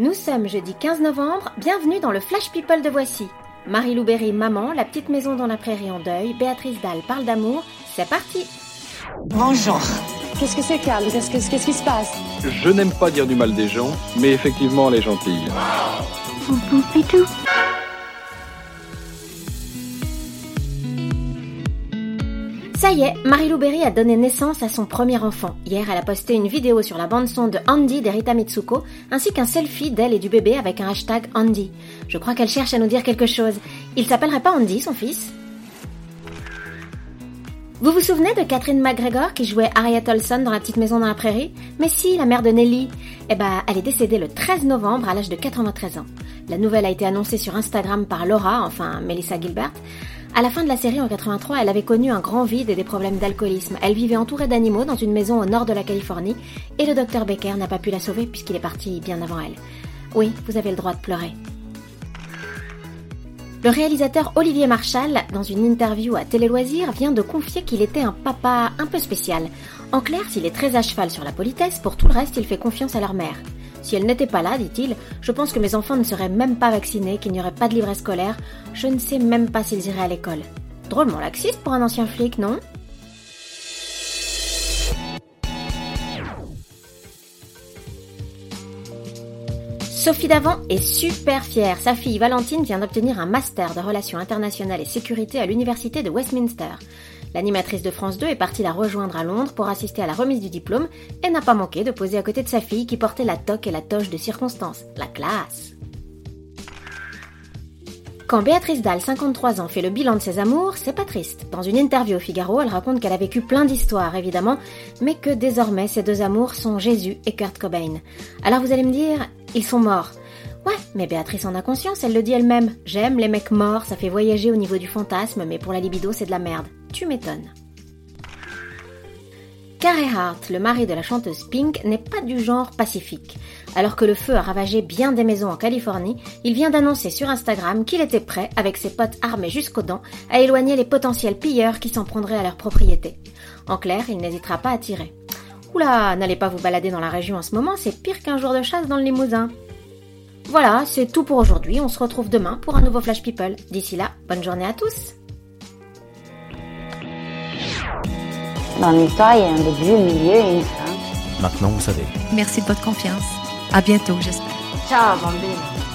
Nous sommes jeudi 15 novembre, bienvenue dans le Flash People de Voici. Marie-Lou Berry, maman, la petite maison dans la prairie en deuil, Béatrice Dalle parle d'amour, c'est parti Bonjour. Qu'est-ce que c'est, Carl Qu'est-ce que- qu'est-ce qui se passe? Je n'aime pas dire du mal des gens, mais effectivement, elle est gentille. Ça y est, Marie-Lou Berry a donné naissance à son premier enfant. Hier, elle a posté une vidéo sur la bande-son de Andy d'Erita Mitsuko, ainsi qu'un selfie d'elle et du bébé avec un hashtag Andy. Je crois qu'elle cherche à nous dire quelque chose. Il s'appellerait pas Andy, son fils? Vous vous souvenez de Catherine McGregor qui jouait Harriet Olson dans La Petite Maison dans la Prairie? Mais si, la mère de Nelly. Eh ben, elle est décédée le 13 novembre à l'âge de 93 ans. La nouvelle a été annoncée sur Instagram par Laura, enfin Melissa Gilbert. À la fin de la série en 83, elle avait connu un grand vide et des problèmes d'alcoolisme. Elle vivait entourée d'animaux dans une maison au nord de la Californie et le docteur Becker n'a pas pu la sauver puisqu'il est parti bien avant elle. Oui, vous avez le droit de pleurer. Le réalisateur Olivier Marchal, dans une interview à Télé Loisirs, vient de confier qu'il était un papa un peu spécial. En clair, s'il est très à cheval sur la politesse, pour tout le reste, il fait confiance à leur mère. Si elle n'était pas là, dit-il, je pense que mes enfants ne seraient même pas vaccinés, qu'il n'y aurait pas de livret scolaire, je ne sais même pas s'ils iraient à l'école. Drôlement laxiste pour un ancien flic, non? Sophie Davant est super fière. Sa fille Valentine vient d'obtenir un master de relations internationales et sécurité à l'université de Westminster. L'animatrice de France 2 est partie la rejoindre à Londres pour assister à la remise du diplôme et n'a pas manqué de poser à côté de sa fille qui portait la toque et la toche de circonstance. La classe. Quand Béatrice Dalle, 53 ans, fait le bilan de ses amours, c'est pas triste. Dans une interview au Figaro, elle raconte qu'elle a vécu plein d'histoires, évidemment, mais que désormais ses deux amours sont Jésus et Kurt Cobain. Alors vous allez me dire, ils sont morts. Ouais, mais Béatrice en a conscience, elle le dit elle-même. J'aime les mecs morts, ça fait voyager au niveau du fantasme, mais pour la libido, c'est de la merde. Tu m'étonnes. Carey Hart, le mari de la chanteuse Pink, n'est pas du genre pacifique. Alors que le feu a ravagé bien des maisons en Californie, il vient d'annoncer sur Instagram qu'il était prêt, avec ses potes armés jusqu'aux dents, à éloigner les potentiels pilleurs qui s'en prendraient à leur propriété. En clair, il n'hésitera pas à tirer. Oula, n'allez pas vous balader dans la région en ce moment, c'est pire qu'un jour de chasse dans le Limousin. Voilà, c'est tout pour aujourd'hui, on se retrouve demain pour un nouveau Flash People. D'ici là, bonne journée à tous Dans l'histoire, il y a un début, un milieu et une fin. Maintenant, vous savez. Merci de votre confiance. À bientôt, j'espère. Ciao, bambine.